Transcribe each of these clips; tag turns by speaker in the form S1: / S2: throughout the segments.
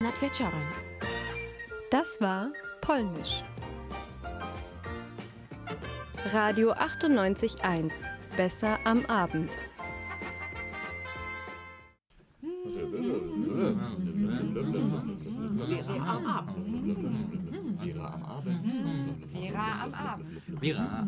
S1: nad wieczorem.
S2: Das war Polnisch.
S3: Radio 98.1. Besser am Abend.
S1: Vera am Abend.
S4: Vera am Abend.
S1: Vera am Abend.
S4: Vera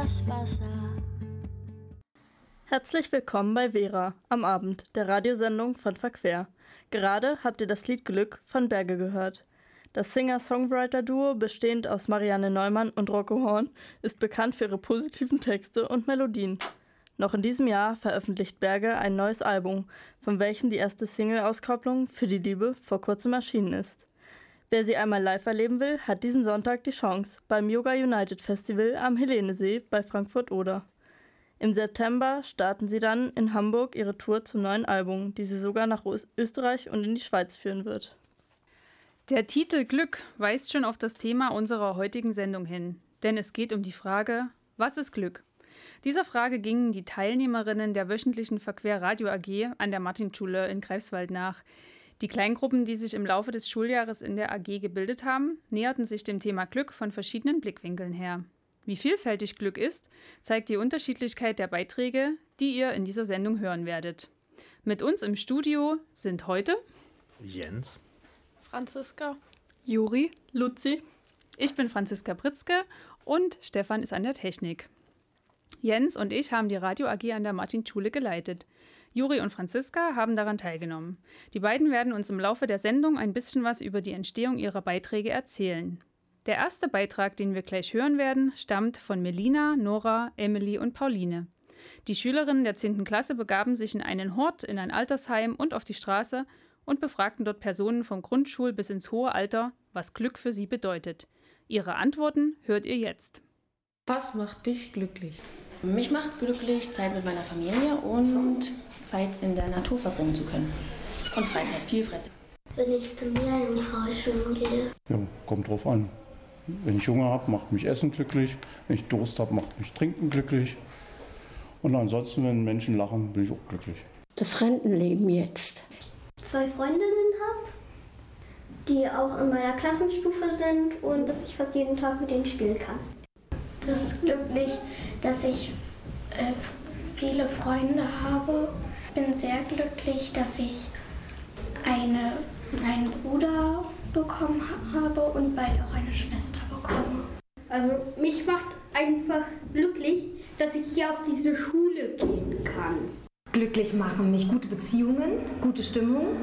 S5: Das Wasser.
S2: Herzlich willkommen bei Vera am Abend, der Radiosendung von Verquer. Gerade habt ihr das Lied Glück von Berge gehört. Das Singer-Songwriter-Duo, bestehend aus Marianne Neumann und Rocco Horn, ist bekannt für ihre positiven Texte und Melodien. Noch in diesem Jahr veröffentlicht Berge ein neues Album, von welchem die erste Single-Auskopplung für die Liebe vor kurzem erschienen ist. Wer sie einmal live erleben will, hat diesen Sonntag die Chance beim Yoga United Festival am Helenesee bei Frankfurt-Oder. Im September starten sie dann in Hamburg ihre Tour zum neuen Album, die sie sogar nach Ös- Österreich und in die Schweiz führen wird.
S6: Der Titel Glück weist schon auf das Thema unserer heutigen Sendung hin, denn es geht um die Frage, was ist Glück? Dieser Frage gingen die Teilnehmerinnen der wöchentlichen Verquer Radio AG an der Martinschule in Greifswald nach. Die Kleingruppen, die sich im Laufe des Schuljahres in der AG gebildet haben, näherten sich dem Thema Glück von verschiedenen Blickwinkeln her. Wie vielfältig Glück ist, zeigt die Unterschiedlichkeit der Beiträge, die ihr in dieser Sendung hören werdet. Mit uns im Studio sind heute
S4: Jens.
S2: Franziska, Juri, Luzi,
S6: Ich bin Franziska Pritzke und Stefan ist an der Technik. Jens und ich haben die Radio AG an der Martinschule geleitet. Juri und Franziska haben daran teilgenommen. Die beiden werden uns im Laufe der Sendung ein bisschen was über die Entstehung ihrer Beiträge erzählen. Der erste Beitrag, den wir gleich hören werden, stammt von Melina, Nora, Emily und Pauline. Die Schülerinnen der 10. Klasse begaben sich in einen Hort, in ein Altersheim und auf die Straße und befragten dort Personen vom Grundschul- bis ins hohe Alter, was Glück für sie bedeutet. Ihre Antworten hört ihr jetzt.
S7: Was macht dich glücklich?
S8: Mich macht glücklich, Zeit mit meiner Familie und Zeit in der Natur verbringen zu können. Und Freizeit, viel Freizeit.
S5: Wenn ich zum Meerjungfrau schwimmen gehe.
S9: Ja, kommt drauf an. Wenn ich Hunger habe, macht mich Essen glücklich. Wenn ich Durst habe, macht mich Trinken glücklich. Und ansonsten, wenn Menschen lachen, bin ich auch glücklich.
S10: Das Rentenleben jetzt.
S5: Zwei Freundinnen habe, die auch in meiner Klassenstufe sind und dass ich fast jeden Tag mit denen spielen kann. Das glücklich, dass ich äh, viele Freunde habe. Bin sehr glücklich, dass ich eine, einen Bruder bekommen habe und bald auch eine Schwester bekomme.
S11: Also mich macht einfach glücklich, dass ich hier auf diese Schule gehen kann.
S12: Glücklich machen mich gute Beziehungen, gute Stimmung.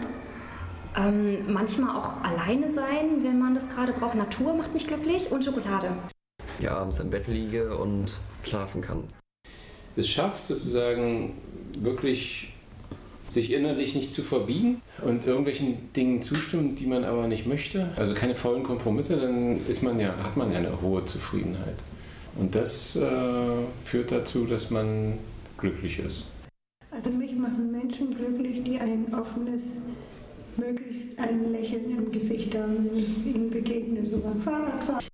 S12: Ähm, manchmal auch alleine sein, wenn man das gerade braucht. Natur macht mich glücklich und Schokolade.
S13: Ja, abends im Bett liege und schlafen kann.
S14: Es schafft sozusagen wirklich sich innerlich nicht zu verbiegen und irgendwelchen Dingen zustimmen, die man aber nicht möchte. Also keine faulen Kompromisse, dann ist man ja, hat man ja eine hohe Zufriedenheit. Und das äh, führt dazu, dass man glücklich ist.
S15: Also mich machen Menschen glücklich, die ein offenes, möglichst ein Lächeln im Gesicht haben, wenn ich ihnen begegne, so beim Fahrradfahren.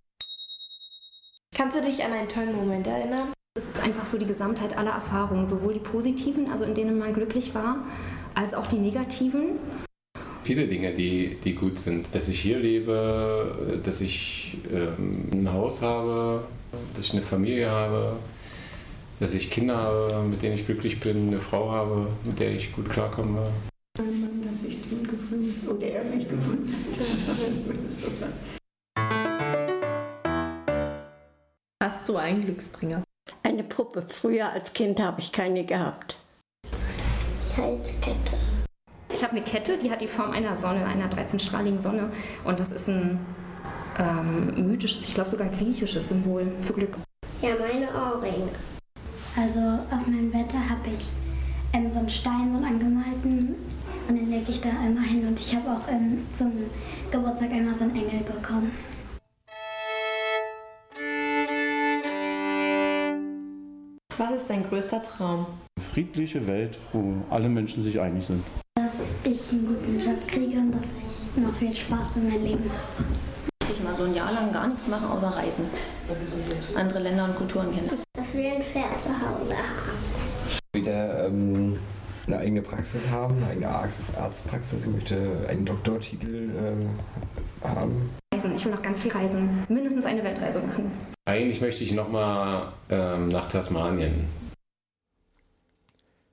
S8: Kannst du dich an einen tollen Moment erinnern?
S12: Es ist einfach so die Gesamtheit aller Erfahrungen, sowohl die positiven, also in denen man glücklich war, als auch die negativen.
S14: Viele Dinge, die, die gut sind. Dass ich hier lebe, dass ich ähm, ein Haus habe, dass ich eine Familie habe, dass ich Kinder habe, mit denen ich glücklich bin, eine Frau habe, mit der ich gut klarkomme.
S7: Hast du einen Glücksbringer?
S10: Eine Puppe. Früher als Kind habe ich keine gehabt.
S5: Die Halskette.
S12: Ich habe eine Kette, die hat die Form einer Sonne, einer 13-strahligen Sonne. Und das ist ein ähm, mythisches, ich glaube sogar griechisches Symbol für Glück.
S5: Ja, meine Ohrringe. Also auf meinem Bett habe ich ähm, so einen Stein, so einen angemalten und den lege ich da immer hin und ich habe auch ähm, zum Geburtstag einmal so einen Engel bekommen.
S7: Ist dein größter Traum?
S9: Eine friedliche Welt, wo alle Menschen sich einig sind.
S5: Dass ich einen guten Job kriege und dass ich noch viel Spaß in meinem Leben habe.
S8: Ich mal so ein Jahr lang gar nichts machen, außer reisen. Andere Länder und Kulturen kennen.
S5: Dass wir ein Pferd zu Hause haben.
S13: Wieder ähm, eine eigene Praxis haben, eine eigene Arzt Arztpraxis. Ich möchte einen Doktortitel äh, haben.
S12: Reisen. Ich will noch ganz viel reisen. Mindestens eine Weltreise machen.
S14: Eigentlich möchte ich nochmal ähm, nach Tasmanien.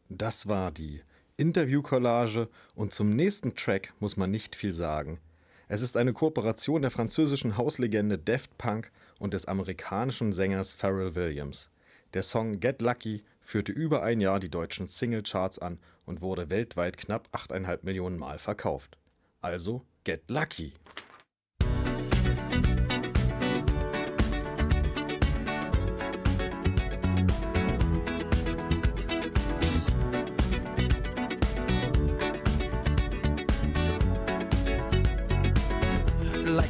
S4: Das war die Interview-Collage und zum nächsten Track muss man nicht viel sagen. Es ist eine Kooperation der französischen Hauslegende Daft Punk und des amerikanischen Sängers Pharrell Williams. Der Song Get Lucky führte über ein Jahr die deutschen Singlecharts an und wurde weltweit knapp 8,5 Millionen Mal verkauft. Also Get Lucky!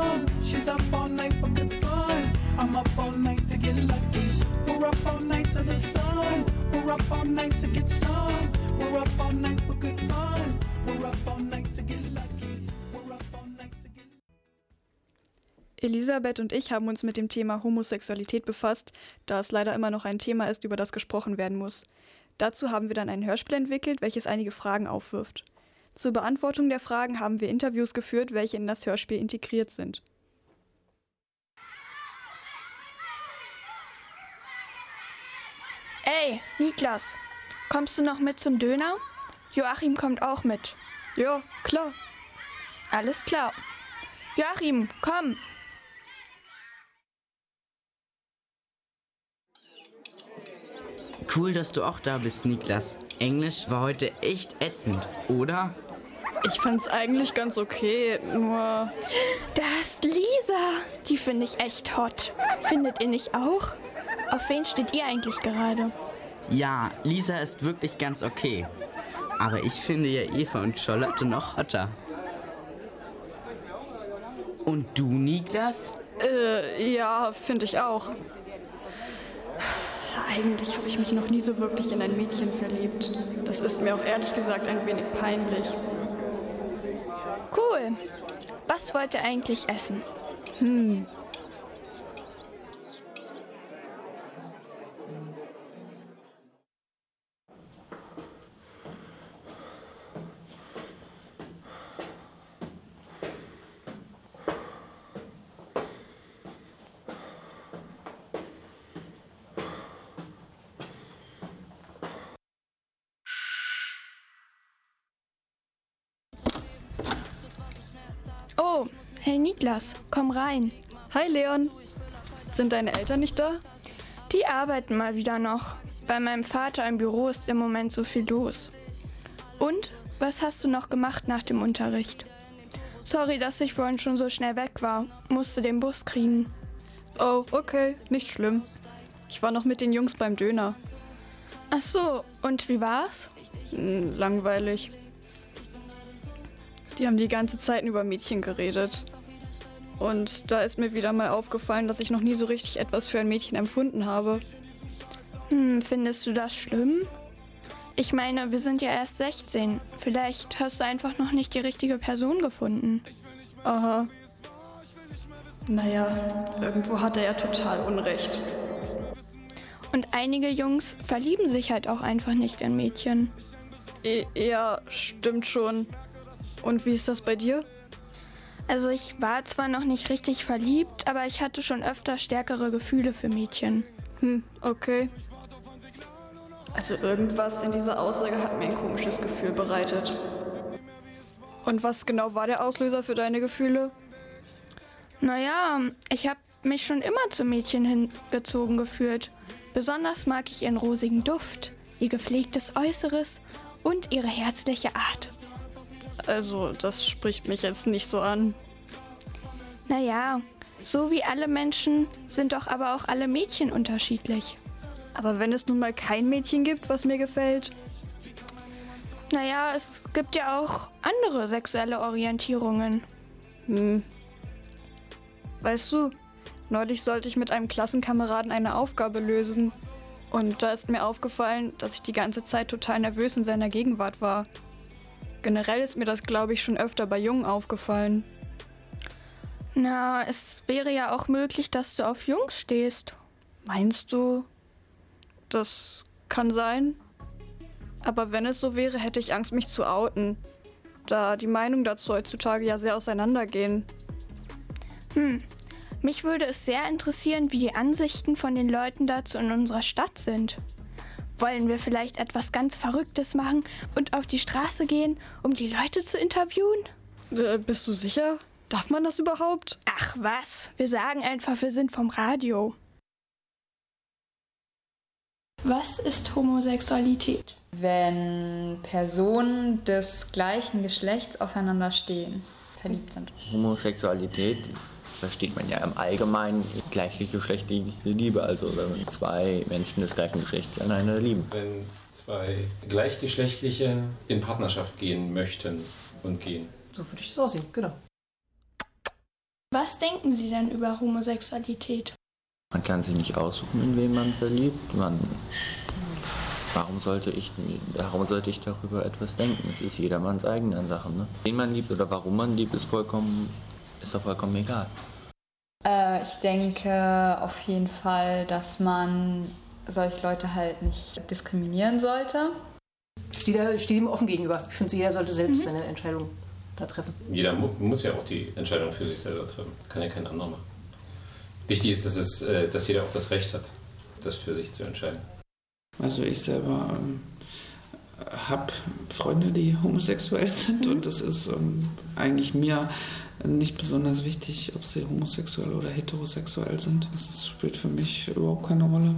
S16: Some. She's up all night for good fun. I'm up all night to get lucky. We're up all night to the sun. We're up all night to get some. We're up all night for good fun. We're up all night to get lucky.
S17: Elisabeth und ich haben uns mit dem Thema Homosexualität befasst, da es leider immer noch ein Thema ist, über das gesprochen werden muss. Dazu haben wir dann ein Hörspiel entwickelt, welches einige Fragen aufwirft. Zur Beantwortung der Fragen haben wir Interviews geführt, welche in das Hörspiel integriert sind.
S18: Ey, Niklas, kommst du noch mit zum Döner? Joachim kommt auch mit.
S17: Ja, klar.
S18: Alles klar. Joachim, komm.
S19: Cool, dass du auch da bist, Niklas. Englisch war heute echt ätzend, oder?
S17: Ich fand's eigentlich ganz okay, nur.
S18: Da ist Lisa. Die finde ich echt hot. Findet ihr nicht auch? Auf wen steht ihr eigentlich gerade?
S19: Ja, Lisa ist wirklich ganz okay. Aber ich finde ja Eva und Charlotte noch hotter. Und du, Niklas?
S17: Äh, ja, finde ich auch. Eigentlich habe ich mich noch nie so wirklich in ein Mädchen verliebt. Das ist mir auch ehrlich gesagt ein wenig peinlich.
S18: Cool. Was wollt ihr eigentlich essen?
S17: Hm.
S18: Oh, hey Niklas, komm rein.
S17: Hi Leon. Sind deine Eltern nicht da?
S18: Die arbeiten mal wieder noch. Bei meinem Vater im Büro ist im Moment so viel los. Und, was hast du noch gemacht nach dem Unterricht? Sorry, dass ich vorhin schon so schnell weg war. Musste den Bus kriegen.
S17: Oh, okay, nicht schlimm. Ich war noch mit den Jungs beim Döner.
S18: Ach so, und wie war's?
S17: Hm, langweilig. Die haben die ganze Zeit über Mädchen geredet. Und da ist mir wieder mal aufgefallen, dass ich noch nie so richtig etwas für ein Mädchen empfunden habe.
S18: Hm, findest du das schlimm? Ich meine, wir sind ja erst 16. Vielleicht hast du einfach noch nicht die richtige Person gefunden.
S17: Aha. Naja, irgendwo hat er ja total Unrecht.
S18: Und einige Jungs verlieben sich halt auch einfach nicht in Mädchen.
S17: E ja, stimmt schon. Und wie ist das bei dir?
S18: Also ich war zwar noch nicht richtig verliebt, aber ich hatte schon öfter stärkere Gefühle für Mädchen.
S17: Hm, okay. Also irgendwas in dieser Aussage hat mir ein komisches Gefühl bereitet. Und was genau war der Auslöser für deine Gefühle?
S18: Naja, ich habe mich schon immer zu Mädchen hingezogen gefühlt. Besonders mag ich ihren rosigen Duft, ihr gepflegtes Äußeres und ihre herzliche Art.
S17: Also, das spricht mich jetzt nicht so an.
S18: Naja, so wie alle Menschen sind doch aber auch alle Mädchen unterschiedlich.
S17: Aber wenn es nun mal kein Mädchen gibt, was mir gefällt?
S18: Naja, es gibt ja auch andere sexuelle Orientierungen.
S17: Hm. Weißt du, neulich sollte ich mit einem Klassenkameraden eine Aufgabe lösen. Und da ist mir aufgefallen, dass ich die ganze Zeit total nervös in seiner Gegenwart war. Generell ist mir das, glaube ich, schon öfter bei Jungen aufgefallen.
S18: Na, es wäre ja auch möglich, dass du auf Jungs stehst.
S17: Meinst du? Das kann sein. Aber wenn es so wäre, hätte ich Angst, mich zu outen. Da die Meinungen dazu heutzutage ja sehr auseinandergehen.
S18: Hm. Mich würde es sehr interessieren, wie die Ansichten von den Leuten dazu in unserer Stadt sind. Wollen wir vielleicht etwas ganz Verrücktes machen und auf die Straße gehen, um die Leute zu interviewen?
S17: Äh, bist du sicher? Darf man das überhaupt?
S18: Ach was, wir sagen einfach, wir sind vom Radio. Was ist Homosexualität?
S20: Wenn Personen des gleichen Geschlechts aufeinander stehen, verliebt sind.
S21: Homosexualität versteht man ja im Allgemeinen gleichgeschlechtliche Liebe, also wenn zwei Menschen des gleichen Geschlechts einander lieben.
S14: Wenn zwei Gleichgeschlechtliche in Partnerschaft gehen möchten und gehen.
S22: So würde ich das aussehen, genau.
S18: Was denken Sie denn über Homosexualität?
S21: Man kann sich nicht aussuchen, in wen man verliebt. Man, warum, sollte ich, warum sollte ich darüber etwas denken? Es ist jedermanns eigene Sache. Ne? Wen man liebt oder warum man liebt, ist, vollkommen, ist doch vollkommen egal.
S20: Äh, ich denke auf jeden Fall, dass man solche Leute halt nicht diskriminieren sollte.
S22: Steht, da, steht ihm offen gegenüber. Ich finde, jeder sollte selbst seine Entscheidung da treffen.
S14: Jeder mu muss ja auch die Entscheidung für sich selber treffen. Kann ja kein anderer machen. Wichtig ist, dass, es, äh, dass jeder auch das Recht hat, das für sich zu entscheiden.
S23: Also ich selber ähm, habe Freunde, die homosexuell sind und es ist ähm, eigentlich mir nicht besonders wichtig, ob sie homosexuell oder heterosexuell sind. Das spielt für mich überhaupt keine Rolle.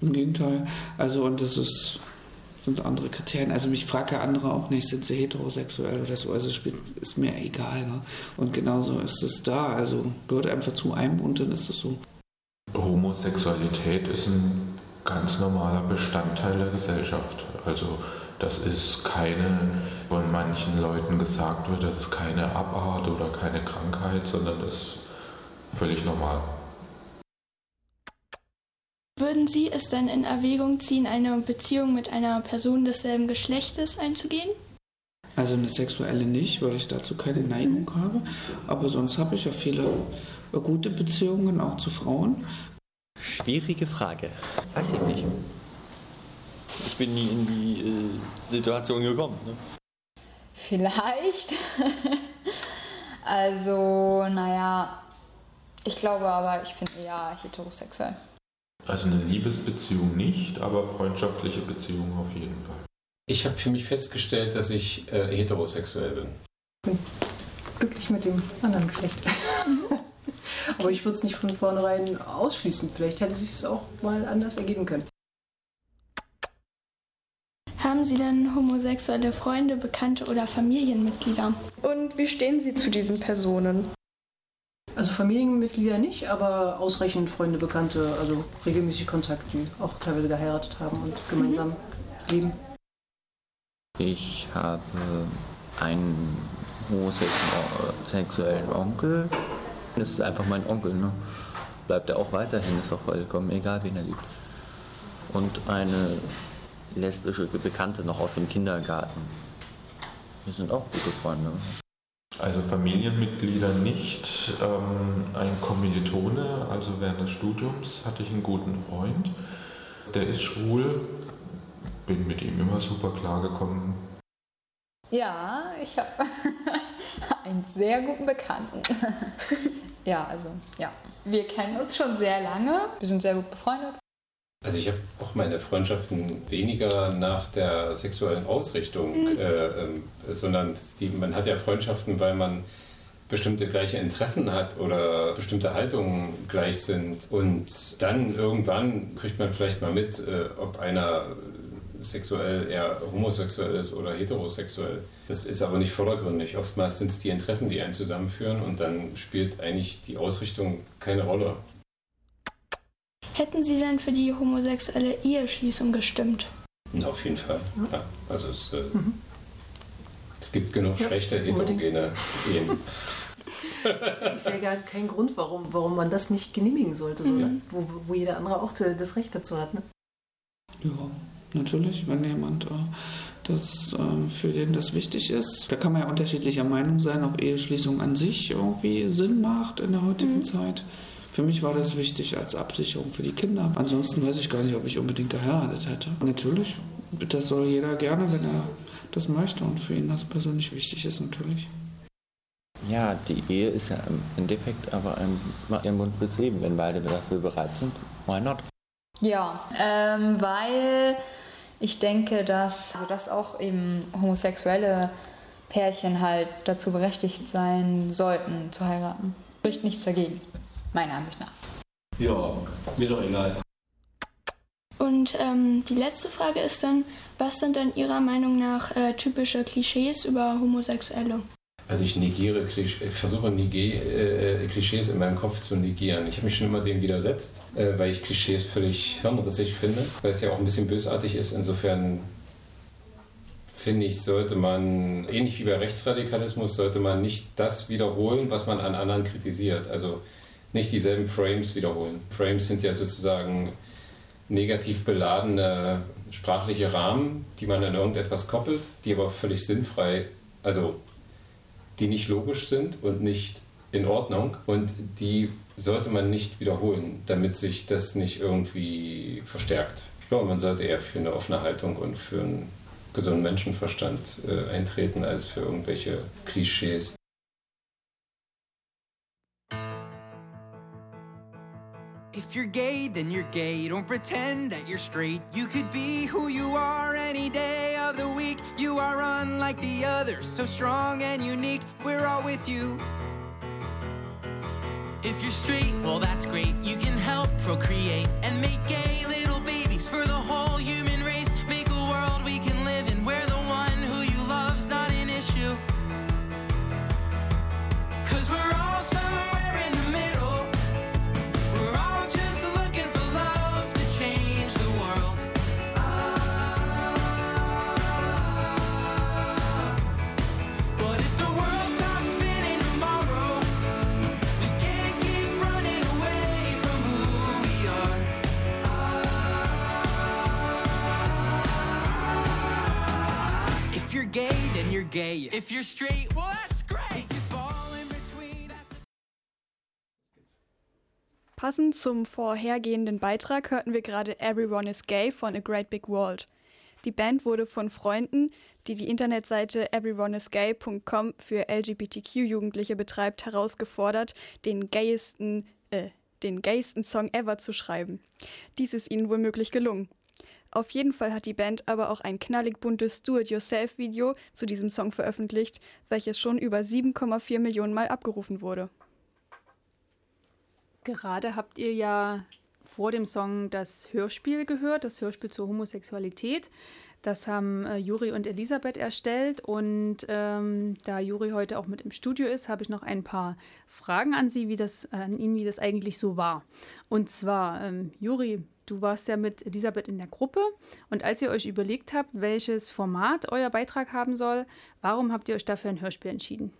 S23: Im Gegenteil. Also und das ist sind andere Kriterien. Also mich fragt ja andere auch nicht, sind sie heterosexuell oder so. Also spielt, ist mir egal. Ne? Und genauso ist es da. Also gehört einfach zu einem und dann ist es so.
S24: Homosexualität ist ein ganz normaler Bestandteil der Gesellschaft. Also das ist keine, von manchen Leuten gesagt wird, das ist keine Abart oder keine Krankheit, sondern das ist völlig normal.
S18: Würden Sie es denn in Erwägung ziehen, eine Beziehung mit einer Person desselben Geschlechtes einzugehen?
S23: Also eine sexuelle nicht, weil ich dazu keine Neigung habe. Aber sonst habe ich ja viele gute Beziehungen, auch zu Frauen.
S21: Schwierige Frage. Weiß ich nicht. Ich bin nie in die äh, Situation gekommen. Ne?
S20: Vielleicht. also, naja, ich glaube aber, ich bin eher heterosexuell.
S24: Also eine Liebesbeziehung nicht, aber freundschaftliche Beziehungen auf jeden Fall.
S14: Ich habe für mich festgestellt, dass ich äh, heterosexuell bin.
S22: Glücklich mit dem anderen Geschlecht. Aber ich würde es nicht von vornherein ausschließen. Vielleicht hätte sich es auch mal anders ergeben können.
S18: Haben Sie denn homosexuelle Freunde, Bekannte oder Familienmitglieder?
S17: Und wie stehen Sie zu diesen Personen?
S22: Also Familienmitglieder nicht, aber ausreichend Freunde, Bekannte, also regelmäßig Kontakt, die auch teilweise geheiratet haben und gemeinsam mhm. leben.
S21: Ich habe einen homosexuellen Onkel. Das ist einfach mein Onkel, ne? Bleibt er auch weiterhin, ist auch vollkommen egal, wen er liebt. Und eine lesbische Bekannte noch aus dem Kindergarten. Wir sind auch gute Freunde.
S24: Also Familienmitglieder nicht. Ähm, ein Kommilitone, also während des Studiums hatte ich einen guten Freund. Der ist schwul, bin mit ihm immer super klar gekommen.
S20: Ja, ich habe einen sehr guten Bekannten. ja, also ja. Wir kennen uns schon sehr lange. Wir sind sehr gut befreundet.
S14: Also ich habe auch meine Freundschaften weniger nach der sexuellen Ausrichtung,
S20: Mhm.
S14: äh, ähm, sondern die, man hat ja Freundschaften, weil man bestimmte gleiche Interessen hat oder bestimmte Haltungen gleich sind. Und dann irgendwann kriegt man vielleicht mal mit, äh, ob einer sexuell eher homosexuell ist oder heterosexuell. Das ist aber nicht vordergründig. Oftmals sind es die Interessen, die einen zusammenführen und dann spielt eigentlich die Ausrichtung keine Rolle.
S18: Hätten Sie denn für die homosexuelle Eheschließung gestimmt?
S14: Na, auf jeden Fall. Ja. Also es, äh, es gibt genug
S22: Ja,
S14: schlechte heterogene Ehen.
S22: Ich sehe gar keinen Grund, warum, warum man das nicht genehmigen sollte, so, ne? wo, wo jeder andere auch das Recht dazu hat. Ne?
S23: Ja, natürlich, wenn jemand äh, das äh, für den das wichtig ist. Da kann man ja unterschiedlicher Meinung sein, ob Eheschließung an sich irgendwie Sinn macht in der heutigen Zeit. Für mich war das wichtig als Absicherung für die Kinder. Ansonsten weiß ich gar nicht, ob ich unbedingt geheiratet hätte. Natürlich, das soll jeder gerne, wenn er das möchte und für ihn das persönlich wichtig ist, natürlich.
S21: Ja, die Ehe ist ja im Endeffekt aber ein, ein Mund fürs Leben. Wenn beide dafür bereit sind, why not?
S20: Ja, ähm, weil ich denke, dass, also dass auch eben homosexuelle Pärchen halt dazu berechtigt sein sollten zu heiraten. Spricht nichts dagegen, meiner Ansicht nach.
S25: Ja, mir doch egal.
S18: Und ähm, die letzte Frage ist dann, was sind denn Ihrer Meinung nach äh, typische Klischees über Homosexuelle?
S14: Also ich negiere, ich versuche Nige- äh, Klischees in meinem Kopf zu negieren. Ich habe mich schon immer dem widersetzt, äh, weil ich Klischees völlig hirnrissig finde, weil es ja auch ein bisschen bösartig ist. Insofern finde ich, sollte man, ähnlich wie bei Rechtsradikalismus, sollte man nicht das wiederholen, was man an anderen kritisiert. Also nicht dieselben Frames wiederholen. Frames sind ja sozusagen negativ beladene sprachliche Rahmen, die man an irgendetwas koppelt, die aber völlig sinnfrei, also die nicht logisch sind und nicht in Ordnung und die sollte man nicht wiederholen, damit sich das nicht irgendwie verstärkt. Ich glaube, man sollte eher für eine offene Haltung und für einen gesunden Menschenverstand äh, eintreten, als für irgendwelche Klischees.
S16: If you're gay, then you're gay. Don't pretend that you're straight. You could be who you are any day of the week. You are unlike the others, so strong and unique. We're all with you.
S26: If you're straight, well, that's great. You can help procreate and make gay little babies for the whole human
S16: gay. If you're straight, well, that's great. If you fall in between,
S17: Passend zum vorhergehenden Beitrag hörten wir gerade Everyone is Gay von A Great Big World. Die Band wurde von Freunden, die die Internetseite everyoneisgay.com für LGBTQ-Jugendliche betreibt, herausgefordert, den gayesten, äh, den gaysten Song ever zu schreiben. Dies ist ihnen wohl möglich gelungen. Auf jeden Fall hat die Band aber auch ein knallig buntes Do-It-Yourself-Video zu diesem Song veröffentlicht, welches schon über 7,4 Millionen Mal abgerufen wurde.
S6: Gerade habt ihr ja vor dem Song das Hörspiel gehört, das Hörspiel zur Homosexualität. Das haben äh, Juri und Elisabeth erstellt und ähm, da Juri heute auch mit im Studio ist, habe ich noch ein paar Fragen an Sie, wie das an ihn, wie das eigentlich so war. Und zwar, ähm, Juri, du warst ja mit Elisabeth in der Gruppe und als ihr euch überlegt habt, welches Format euer Beitrag haben soll, warum habt ihr euch dafür ein Hörspiel entschieden?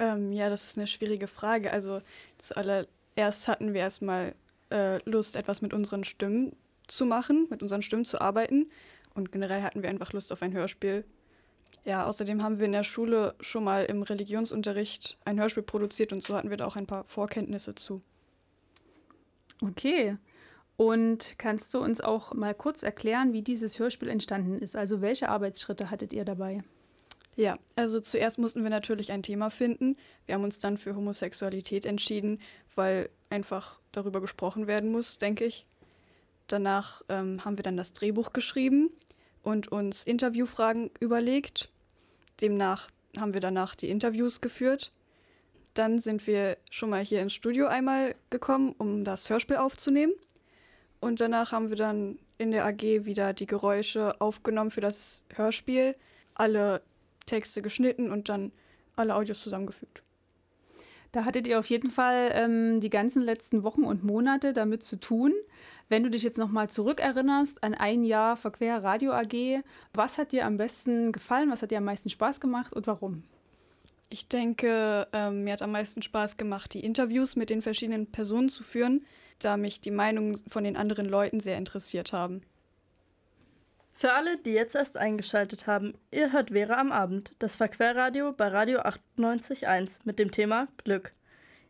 S17: Ähm, ja, das ist eine schwierige Frage. Also zuallererst hatten wir erstmal äh, Lust, etwas mit unseren Stimmen zu machen, mit unseren Stimmen zu arbeiten. Und generell hatten wir einfach Lust auf ein Hörspiel. Ja, außerdem haben wir in der Schule schon mal im Religionsunterricht ein Hörspiel produziert und so hatten wir da auch ein paar Vorkenntnisse zu.
S6: Okay. Und kannst du uns auch mal kurz erklären, wie dieses Hörspiel entstanden ist? Also welche Arbeitsschritte hattet ihr dabei?
S17: Ja, also zuerst mussten wir natürlich ein Thema finden. Wir haben uns dann für Homosexualität entschieden, weil einfach darüber gesprochen werden muss, denke ich. Danach ähm, haben wir dann das Drehbuch geschrieben und uns Interviewfragen überlegt. Demnach haben wir danach die Interviews geführt. Dann sind wir schon mal hier ins Studio einmal gekommen, um das Hörspiel aufzunehmen. Und danach haben wir dann in der AG wieder die Geräusche aufgenommen für das Hörspiel, alle Texte geschnitten und dann alle Audios zusammengefügt.
S6: Da hattet ihr auf jeden Fall ähm, die ganzen letzten Wochen und Monate damit zu tun. Wenn du dich jetzt nochmal zurückerinnerst an ein Jahr Verquer Radio AG, was hat dir am besten gefallen, was hat dir am meisten Spaß gemacht und warum?
S17: Ich denke, ähm, mir hat am meisten Spaß gemacht, die Interviews mit den verschiedenen Personen zu führen, da mich die Meinungen von den anderen Leuten sehr interessiert haben.
S27: Für alle, die jetzt erst eingeschaltet haben, ihr hört Vera am Abend, das Verquerradio bei Radio 98.1 mit dem Thema Glück.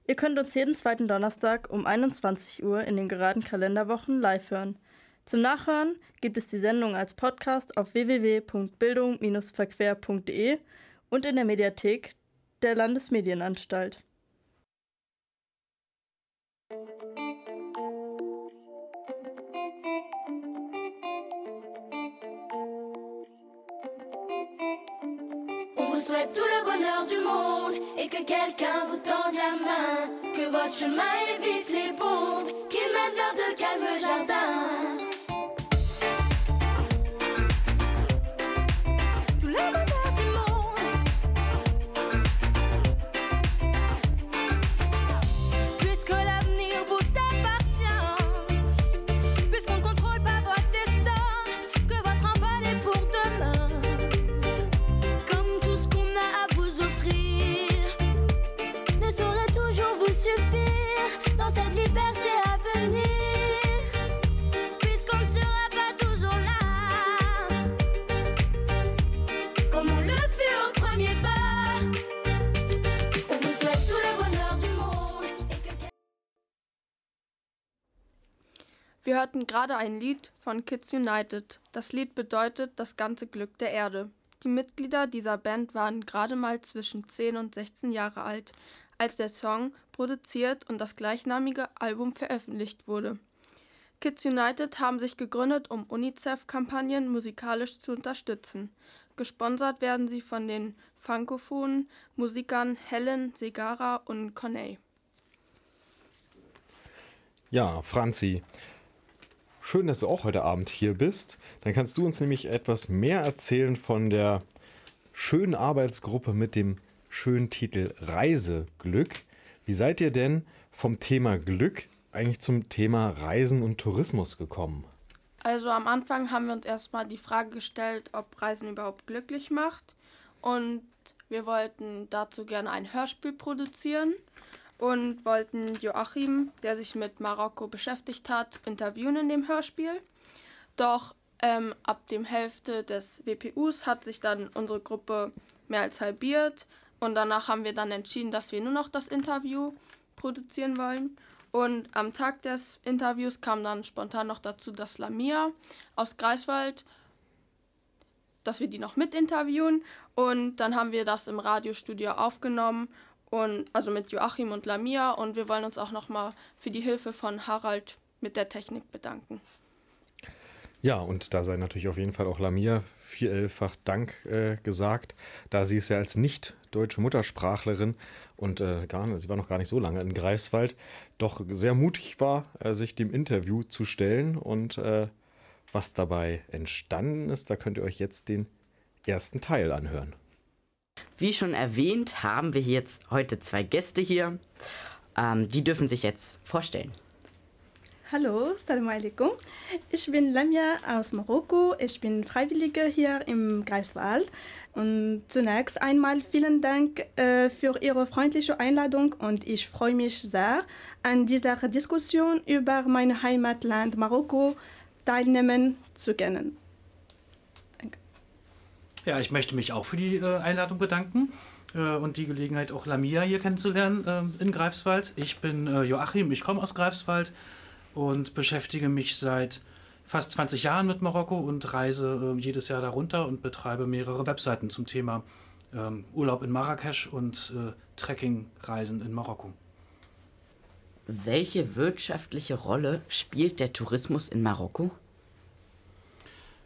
S27: Ihr könnt uns jeden zweiten Donnerstag um 21 Uhr in den geraden Kalenderwochen live hören. Zum Nachhören gibt es die Sendung als Podcast auf www.bildung-verquer.de und in der Mediathek der Landesmedienanstalt.
S1: Souhaite tout le bonheur du monde et que quelqu'un vous tende la main. Que votre chemin évite les bombes qui mènent vers de calmes jardins.
S27: Hörten gerade ein Lied von Kids United. Das Lied bedeutet das ganze Glück der Erde. Die Mitglieder dieser Band waren gerade mal zwischen 10 und 16 Jahre alt, als der Song produziert und das gleichnamige Album veröffentlicht wurde. Kids United haben sich gegründet, um UNICEF-Kampagnen musikalisch zu unterstützen. Gesponsert werden sie von den frankophonen Musikern Helen, Segara und Corneille.
S4: Ja, Franzi, schön, dass du auch heute Abend hier bist. Dann kannst du uns nämlich etwas mehr erzählen von der schönen Arbeitsgruppe mit dem schönen Titel Reiseglück. Wie seid ihr denn vom Thema Glück eigentlich zum Thema Reisen und Tourismus gekommen?
S27: Also am Anfang haben wir uns erstmal die Frage gestellt, ob Reisen überhaupt glücklich macht. Und wir wollten dazu gerne ein Hörspiel produzieren und wollten Joachim, der sich mit Marokko beschäftigt hat, interviewen in dem Hörspiel. Doch ähm, ab dem Hälfte des WPUs hat sich dann unsere Gruppe mehr als halbiert und danach haben wir dann entschieden, dass wir nur noch das Interview produzieren wollen. Und am Tag des Interviews kam dann spontan noch dazu, dass Lamia aus Greifswald, dass wir die noch mit interviewen. Und dann haben wir das im Radiostudio aufgenommen und also mit Joachim und Lamia und wir wollen uns auch nochmal für die Hilfe von Harald mit der Technik bedanken.
S4: Ja, und da sei natürlich auf jeden Fall auch Lamia vielfach Dank äh, gesagt, da sie ist ja als nicht deutsche Muttersprachlerin und äh, gar, sie war noch gar nicht so lange in Greifswald, doch sehr mutig war, äh, sich dem Interview zu stellen und äh, was dabei entstanden ist, da könnt ihr euch jetzt den ersten Teil anhören.
S19: Wie schon erwähnt, haben wir jetzt heute zwei Gäste hier. Ähm, die dürfen sich jetzt vorstellen.
S28: Hallo, Salam alaikum. Ich bin Lamia aus Marokko. Ich bin Freiwillige hier im Greifswald. Und zunächst einmal vielen Dank äh, für Ihre freundliche Einladung und ich freue mich sehr, an dieser Diskussion über mein Heimatland Marokko teilnehmen zu können.
S29: Ja, ich möchte mich auch für die äh, Einladung bedanken äh, und die Gelegenheit, auch Lamia hier kennenzulernen äh, in Greifswald. Ich bin Joachim, ich komme aus Greifswald und beschäftige mich seit fast 20 Jahren mit Marokko und reise jedes Jahr darunter und betreibe mehrere Webseiten zum Thema ähm, Urlaub in Marrakesch und Trekkingreisen in Marokko.
S19: Welche wirtschaftliche Rolle spielt der Tourismus in Marokko?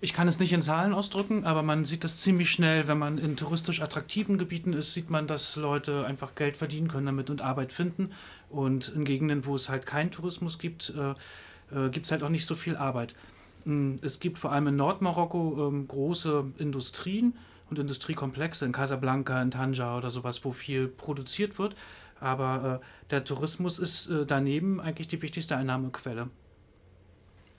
S29: Ich kann es nicht in Zahlen ausdrücken, aber man sieht das ziemlich schnell, wenn man in touristisch attraktiven Gebieten ist, sieht man, dass Leute einfach Geld verdienen können damit und Arbeit finden. Und in Gegenden, wo es halt keinen Tourismus gibt, äh, äh, gibt es halt auch nicht so viel Arbeit. Mm, Es gibt vor allem in Nordmarokko ähm, große Industrien und Industriekomplexe in Casablanca, in Tanja oder sowas, wo viel produziert wird. Aber äh, der Tourismus ist äh, daneben eigentlich die wichtigste Einnahmequelle.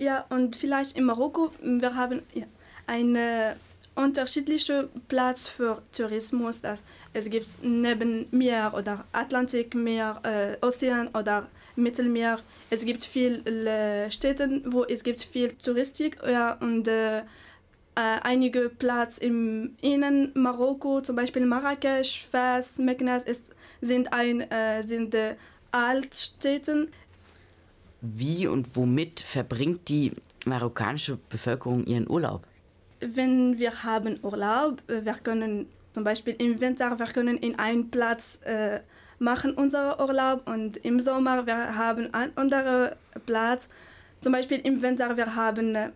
S28: Ja, und vielleicht in Marokko, wir haben ja, einen unterschiedlichen Platz für Tourismus. Das, es gibt neben Meer oder Atlantikmeer, äh, Ozean oder Mittelmeer. Es gibt viele Städte, wo es gibt viel Touristik ja, und äh, äh, einige Platz im Innen Marokko, zum Beispiel Marrakesch, Fes, Meknes, ist, sind, ein, äh, sind äh, Altstädten.
S19: Wie und womit verbringt die marokkanische Bevölkerung ihren Urlaub?
S28: wenn wir haben Urlaub, äh, wir können zum Beispiel im Winter, wir können in einen Platz äh, machen unseren Urlaub und im Sommer wir haben einen anderen Platz. Zum Beispiel im Winter wir haben äh,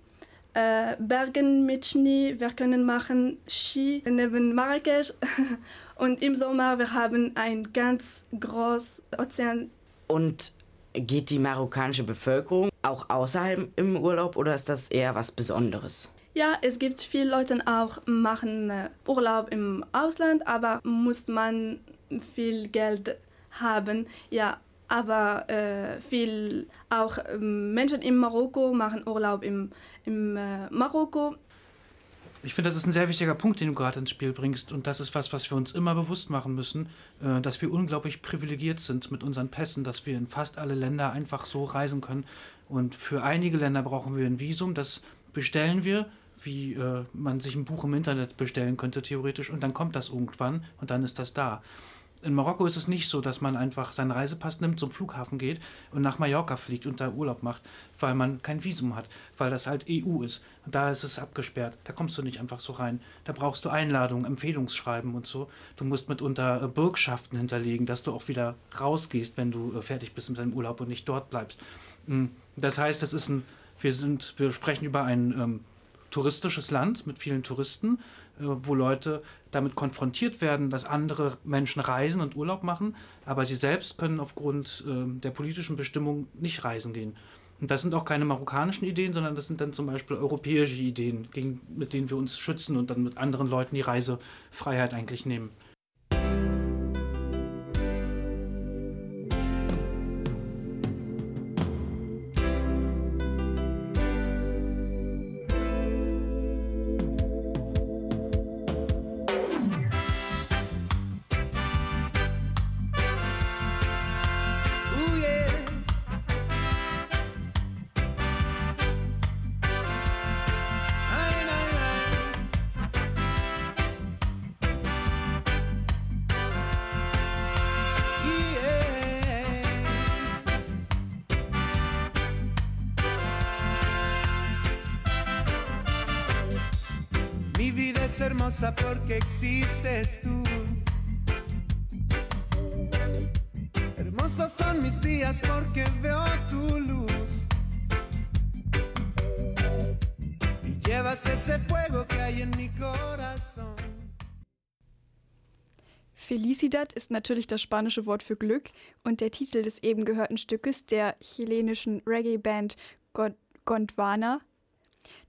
S28: Bergen mit Schnee, wir können machen Ski neben Marrakesch und im Sommer wir haben ein ganz großes Ozean.
S19: Und geht die marokkanische Bevölkerung auch außerhalb im Urlaub oder ist das eher was Besonderes?
S28: Ja, es gibt viele Leute auch machen äh, Urlaub im Ausland, aber muss man viel Geld haben. Ja, aber äh, viel auch ähm, Menschen in Marokko machen Urlaub im, im äh, Marokko.
S29: Ich finde, das ist ein sehr wichtiger Punkt, den du gerade ins Spiel bringst. Und das ist was, was wir uns immer bewusst machen müssen, äh, dass wir unglaublich privilegiert sind mit unseren Pässen, dass wir in fast alle Länder einfach so reisen können. Und für einige Länder brauchen wir ein Visum, das bestellen wir, wie äh, man sich ein Buch im Internet bestellen könnte, theoretisch. Und dann kommt das irgendwann und dann ist das da. In Marokko ist es nicht so, dass man einfach seinen Reisepass nimmt, zum Flughafen geht und nach Mallorca fliegt und da Urlaub macht, weil man kein Visum hat, weil das halt EU ist. Da ist es abgesperrt. Da kommst du nicht einfach so rein. Da brauchst du Einladungen, Empfehlungsschreiben und so. Du musst mitunter äh, Bürgschaften hinterlegen, dass du auch wieder rausgehst, wenn du äh, fertig bist mit deinem Urlaub und nicht dort bleibst. Mm, Das heißt, das ist ein, wir sind, wir sprechen über ein ähm, touristisches Land mit vielen Touristen, äh, wo Leute damit konfrontiert werden, dass andere Menschen reisen und Urlaub machen, aber sie selbst können aufgrund ähm, der politischen Bestimmung nicht reisen gehen. Und das sind auch keine marokkanischen Ideen, sondern das sind dann zum Beispiel europäische Ideen, gegen, mit denen wir uns schützen und dann mit anderen Leuten die Reisefreiheit eigentlich nehmen.
S16: Hermosa porque existes tú. Hermosos son mis días porque veo tu luz. Y llevas ese fuego que hay en mi corazón.
S17: Felicidad ist natürlich das spanische Wort für Glück und der Titel des eben gehörten Stückes der chilenischen Reggae-Band Gondwana.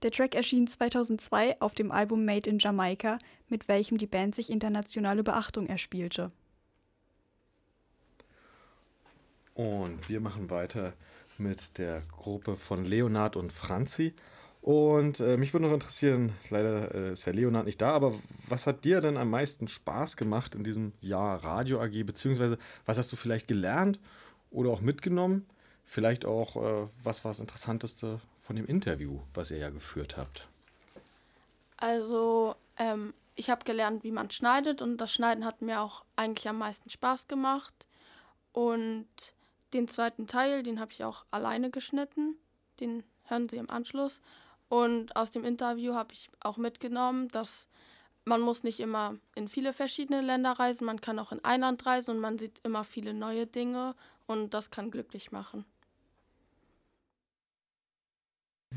S17: Der Track erschien 2002 auf dem Album Made in Jamaica, mit welchem die Band sich internationale Beachtung erspielte.
S4: Und wir machen weiter mit der Gruppe von Leonard und Franzi. Und äh, mich würde noch interessieren, leider äh, ist Herr Leonard nicht da, aber was hat dir denn am meisten Spaß gemacht in diesem Jahr Radio AG, beziehungsweise was hast du vielleicht gelernt oder auch mitgenommen? Vielleicht auch, äh, was war das Interessanteste von dem Interview, was ihr ja geführt habt?
S27: Also, ähm, ich habe gelernt, wie man schneidet und das Schneiden hat mir auch eigentlich am meisten Spaß gemacht. Und den zweiten Teil, den habe ich auch alleine geschnitten. Den hören Sie im Anschluss. Und aus dem Interview habe ich auch mitgenommen, dass man muss nicht immer in viele verschiedene Länder reisen, man kann auch in ein Land reisen und man sieht immer viele neue Dinge und das kann glücklich machen.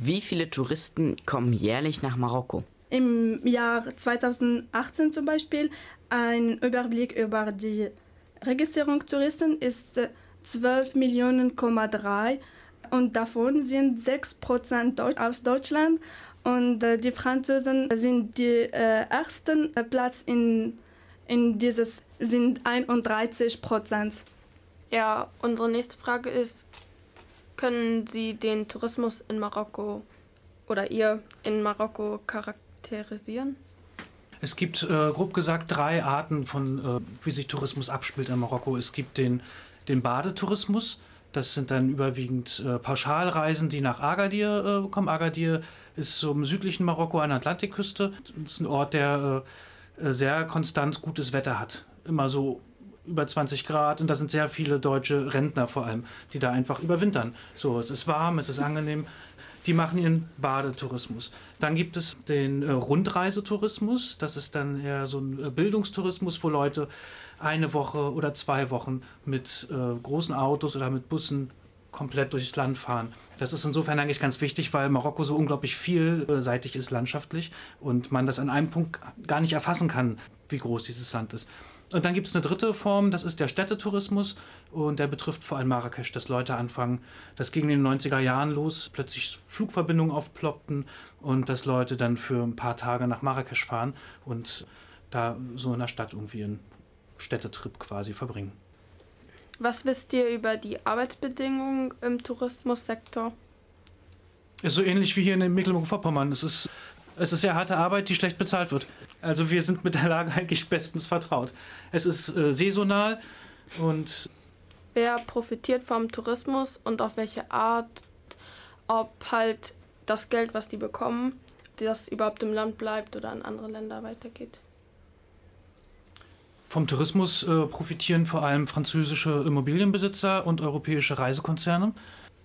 S19: Wie viele Touristen kommen jährlich nach Marokko?
S28: Im Jahr 2018 zum Beispiel ein Überblick über die Registrierung Touristen ist äh, 12 Millionen, und davon sind 6 Prozent aus Deutschland und äh, die Franzosen sind die äh, ersten Platz in, in dieses sind 31 Prozent.
S27: Ja, unsere nächste Frage ist, können Sie den Tourismus in Marokko oder ihr in Marokko charakterisieren?
S29: Es gibt, äh, grob gesagt, drei Arten von, äh, wie sich Tourismus abspielt in Marokko. Es gibt den, den Badetourismus. Das sind dann überwiegend äh, Pauschalreisen, die nach Agadir äh, kommen. Agadir ist so im südlichen Marokko an der Atlantikküste. Das ist ein Ort, der äh, äh, sehr konstant gutes Wetter hat. Immer so über 20 Grad und da sind sehr viele deutsche Rentner vor allem, die da einfach überwintern. So, es ist warm, es ist angenehm. Die machen ihren Badetourismus. Dann gibt es den äh, Rundreisetourismus. Das ist dann eher so ein äh, Bildungstourismus, wo Leute eine Woche oder zwei Wochen mit äh, großen Autos oder mit Bussen komplett durchs Land fahren. Das ist insofern eigentlich ganz wichtig, weil Marokko so unglaublich vielseitig ist landschaftlich und man das an einem Punkt gar nicht erfassen kann, wie groß dieses Land ist. Und dann gibt es eine dritte Form, das ist der Städtetourismus und der betrifft vor allem Marrakesch, dass Leute anfangen, das ging in den 90er Jahren los, plötzlich Flugverbindungen aufploppten und dass Leute dann für ein paar Tage nach Marrakesch fahren und da so in der Stadt irgendwie einen Städtetrip quasi verbringen.
S27: Was wisst ihr über die Arbeitsbedingungen im Tourismussektor?
S29: Ist so ähnlich wie hier in Mecklenburg-Vorpommern. Es ist, es ist sehr harte Arbeit, die schlecht bezahlt wird. Also wir sind mit der Lage eigentlich bestens vertraut. Es ist äh, saisonal und
S27: Wer profitiert vom Tourismus und auf welche Art, ob halt das Geld, was die bekommen, das überhaupt im Land bleibt oder an andere Länder weitergeht?
S29: vom Tourismus äh, profitieren vor allem französische Immobilienbesitzer und europäische Reisekonzerne.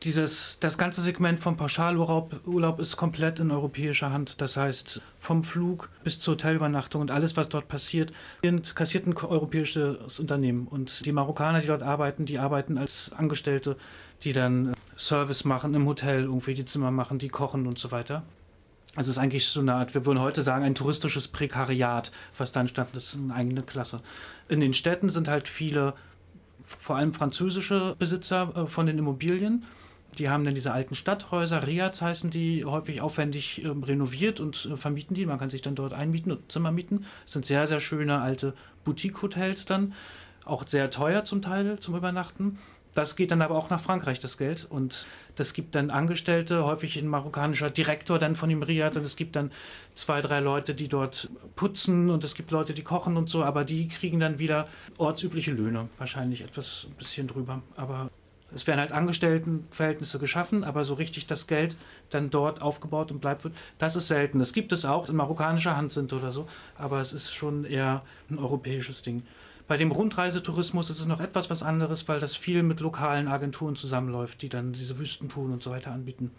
S29: Dieses, das ganze Segment vom Pauschalurlaub Urlaub ist komplett in europäischer Hand. Das heißt, vom Flug bis zur Hotelübernachtung und alles, was dort passiert, sind kassiert ein europäisches Unternehmen. Und die Marokkaner, die dort arbeiten, die arbeiten als Angestellte, die dann äh, Service machen im Hotel, irgendwie die Zimmer machen, die kochen und so weiter. Also es ist eigentlich so eine Art, wir würden heute sagen, ein touristisches Prekariat, was da entstanden ist, eine eigene Klasse. In den Städten sind halt viele, vor allem französische Besitzer äh, von den Immobilien. Die haben dann diese alten Stadthäuser, Riads heißen die, häufig aufwendig ähm, renoviert und äh, vermieten die. Man kann sich dann dort einmieten und Zimmer mieten. Das sind sehr, sehr schöne alte Boutique-Hotels dann. Auch sehr teuer zum Teil zum Übernachten. Das geht dann aber auch nach Frankreich, das Geld. Und das gibt dann Angestellte, häufig ein marokkanischer Direktor dann von dem Riad. Und es gibt dann zwei, drei Leute, die dort putzen. Und es gibt Leute, die kochen und so. Aber die kriegen dann wieder ortsübliche Löhne. Wahrscheinlich etwas ein bisschen drüber. Aber es werden halt Angestelltenverhältnisse geschaffen, aber so richtig das Geld dann dort aufgebaut und bleibt wird, das ist selten. Das gibt es auch, in marokkanischer Hand sind oder so, aber es ist schon eher ein europäisches Ding. Bei dem Rundreisetourismus ist es noch etwas was anderes, weil das viel mit lokalen Agenturen zusammenläuft, die dann diese Wüstentouren und so weiter anbieten.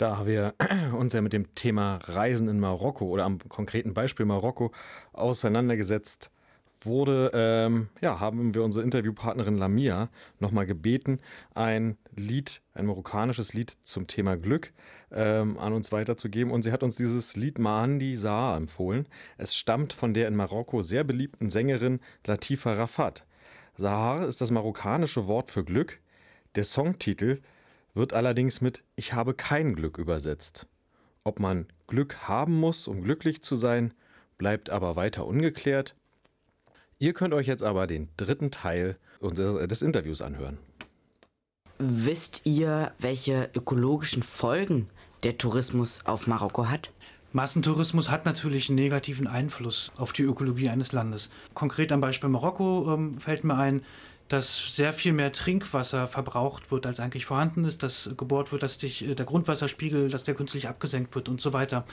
S4: Da wir uns ja mit dem Thema Reisen in Marokko oder am konkreten Beispiel Marokko auseinandergesetzt, wurde, ähm, ja, haben wir unsere Interviewpartnerin Lamia nochmal gebeten, ein Lied, ein marokkanisches Lied zum Thema Glück ähm, an uns weiterzugeben. Und sie hat uns dieses Lied Mahandi Saar empfohlen. Es stammt von der in Marokko sehr beliebten Sängerin Latifa Rafat. Sahar ist das marokkanische Wort für Glück. Der Songtitel wird allerdings mit Ich habe kein Glück übersetzt. Ob man Glück haben muss, um glücklich zu sein, bleibt aber weiter ungeklärt. Ihr könnt euch jetzt aber den dritten Teil unseres- des Interviews anhören.
S19: Wisst ihr, welche ökologischen Folgen der Tourismus auf Marokko hat?
S29: Massentourismus hat natürlich einen negativen Einfluss auf die Ökologie eines Landes. Konkret am Beispiel Marokko ähm, fällt mir ein, dass sehr viel mehr Trinkwasser verbraucht wird, als eigentlich vorhanden ist, dass gebohrt wird, dass sich äh, der Grundwasserspiegel, dass der künstlich abgesenkt wird und so weiter.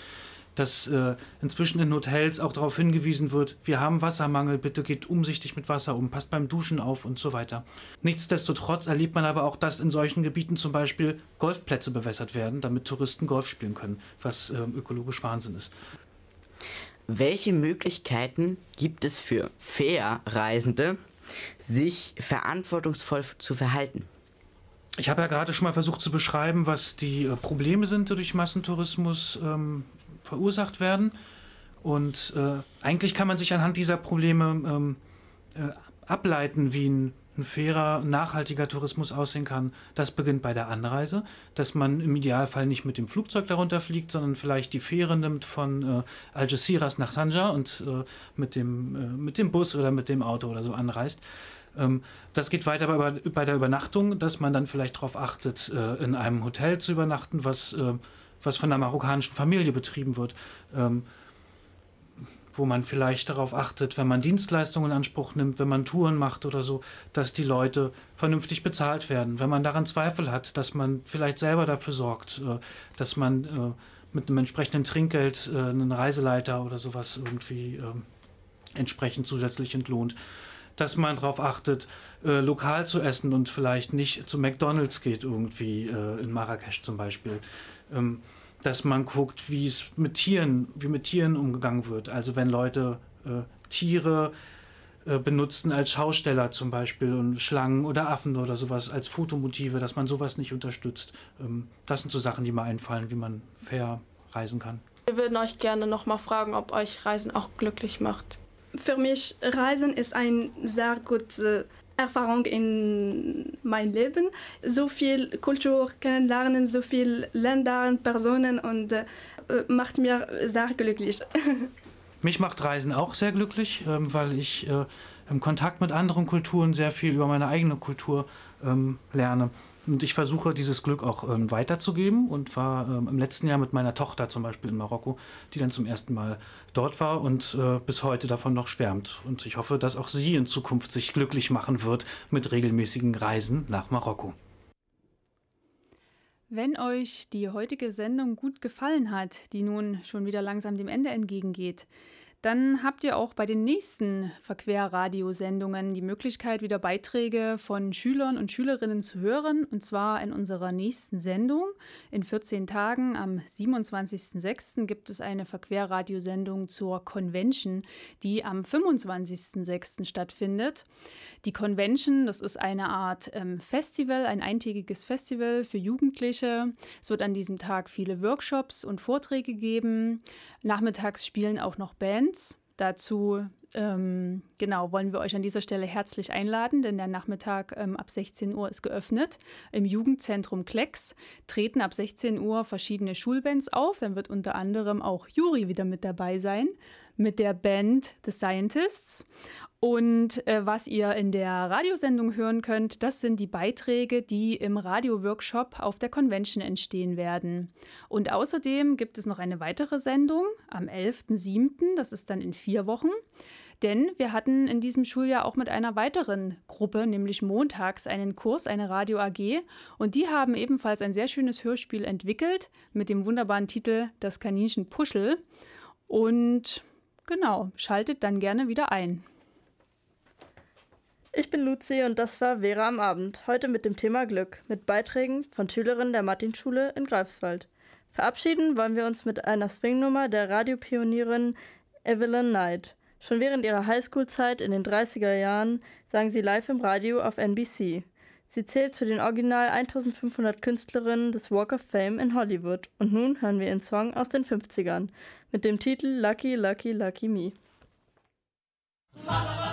S29: Dass äh, inzwischen in Hotels auch darauf hingewiesen wird, wir haben Wassermangel, bitte geht umsichtig mit Wasser um, passt beim Duschen auf und so weiter. Nichtsdestotrotz erlebt man aber auch, dass in solchen Gebieten zum Beispiel Golfplätze bewässert werden, damit Touristen Golf spielen können, was ähm, ökologisch Wahnsinn ist.
S19: Welche Möglichkeiten gibt es für Fair-Reisende, sich verantwortungsvoll zu verhalten?
S29: Ich habe ja gerade schon mal versucht zu beschreiben, was die äh, Probleme sind, die durch Massentourismus ähm, verursacht werden. Und äh, eigentlich kann man sich anhand dieser Probleme ähm, äh, ableiten, wie ein, ein fairer, nachhaltiger Tourismus aussehen kann. Das beginnt bei der Anreise, dass man im Idealfall nicht mit dem Flugzeug darunter fliegt, sondern vielleicht die Fähre nimmt von äh, Algeciras nach Tanja und äh, mit, dem, äh, mit dem Bus oder mit dem Auto oder so anreist. Ähm, Das geht weiter bei, der Übernachtung, dass man dann vielleicht darauf achtet, äh, in einem Hotel zu übernachten, was, äh, was von einer marokkanischen Familie betrieben wird. Ähm, Wo man vielleicht darauf achtet, wenn man Dienstleistungen in Anspruch nimmt, wenn man Touren macht oder so, dass die Leute vernünftig bezahlt werden. Wenn man daran Zweifel hat, dass man vielleicht selber dafür sorgt, äh, dass man äh, mit einem entsprechenden Trinkgeld äh, einen Reiseleiter oder sowas irgendwie ähm, entsprechend zusätzlich entlohnt dass man darauf achtet, lokal zu essen und vielleicht nicht zu McDonalds geht, irgendwie in Marrakesch zum Beispiel. Dass man guckt, wie es mit Tieren, wie mit Tieren umgegangen wird. Also wenn Leute äh, Tiere äh, benutzen als Schausteller zum Beispiel und Schlangen oder Affen oder sowas als Fotomotive, dass man sowas nicht unterstützt. Ähm, das sind so Sachen, die mir einfallen, wie man fair reisen kann.
S27: Wir würden euch gerne noch mal fragen, ob euch Reisen auch glücklich macht.
S28: Für mich Reisen ist eine sehr gute Erfahrung in mein Leben. So viel Kultur kennenlernen, so viel Länder, Personen und äh, macht mir sehr glücklich.
S29: Mich macht Reisen auch sehr glücklich, ähm, weil ich äh, im Kontakt mit anderen Kulturen sehr viel über meine eigene Kultur ähm, lerne. Und ich versuche dieses Glück auch ähm, weiterzugeben und war ähm, im letzten Jahr mit meiner Tochter zum Beispiel in Marokko, die dann zum ersten Mal dort war und äh, bis heute davon noch schwärmt. Und ich hoffe, dass auch sie in Zukunft sich glücklich machen wird mit regelmäßigen Reisen nach Marokko.
S6: Wenn euch die heutige Sendung gut gefallen hat, die nun schon wieder langsam dem Ende entgegengeht, dann habt ihr auch bei den nächsten Verquer-Radiosendungen die Möglichkeit, wieder Beiträge von Schülern und Schülerinnen zu hören. Und zwar in unserer nächsten Sendung. In 14 Tagen am 27.06. gibt es eine Verquer-Radiosendung zur Convention, die am 25.06. stattfindet. Die Convention, das ist eine Art ähm, Festival, ein eintägiges Festival für Jugendliche. Es wird an diesem Tag viele Workshops und Vorträge geben. Nachmittags spielen auch noch Bands. Dazu ähm, genau wollen wir euch an dieser Stelle herzlich einladen, denn der Nachmittag ähm, ab 16 Uhr ist geöffnet. Im Jugendzentrum Klecks treten ab 16 Uhr verschiedene Schulbands auf. Dann wird unter anderem auch Juri wieder mit dabei sein mit der Band The Scientists. Und äh, was ihr in der Radiosendung hören könnt, das sind die Beiträge, die im Radio-Workshop auf der Convention entstehen werden. Und außerdem gibt es noch eine weitere Sendung am 11.07., das ist dann in vier Wochen. Denn wir hatten in diesem Schuljahr auch mit einer weiteren Gruppe, nämlich montags, einen Kurs, eine Radio AG. Und die haben ebenfalls ein sehr schönes Hörspiel entwickelt mit dem wunderbaren Titel Das Kaninchen Puschel. Und genau, schaltet dann gerne wieder ein.
S30: Ich bin Luzi und das war Vera am Abend, heute mit dem Thema Glück, mit Beiträgen von Schülerinnen der Martinschule in Greifswald. Verabschieden wollen wir uns mit einer Swingnummer der Radiopionierin Evelyn Knight.
S2: Schon während ihrer Highschool-Zeit in den 30er Jahren sang sie live im Radio auf NBC. Sie zählt zu den original 1500 Künstlerinnen des Walk of Fame in Hollywood und nun hören wir ihren Song aus den 50ern mit dem Titel Lucky, Lucky, Lucky Me.
S31: Lucky,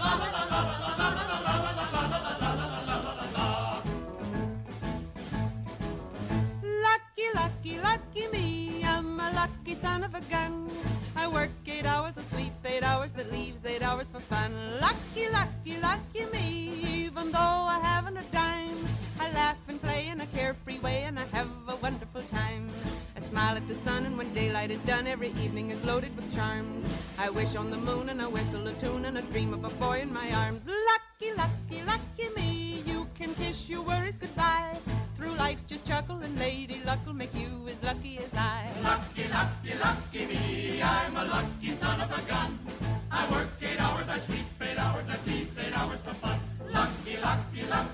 S31: a gun. I work eight hours, I sleep eight hours, that leaves eight hours for fun. Lucky, lucky, lucky me, even though I haven't a dime. I laugh and play in a carefree way and I have a wonderful time. I smile at the sun and when daylight is done, every evening is loaded with charms. I wish on the moon and I whistle a tune and I dream of a boy in my arms. Lucky, lucky, lucky me, you can kiss your worries goodbye through life, just chuckle and lady luck'll make you as lucky as I.
S32: Lucky, lucky, lucky me, I'm a lucky son of a gun. I work eight hours, I sleep
S31: eight hours, I leave eight hours for fun. Lucky, lucky, lucky.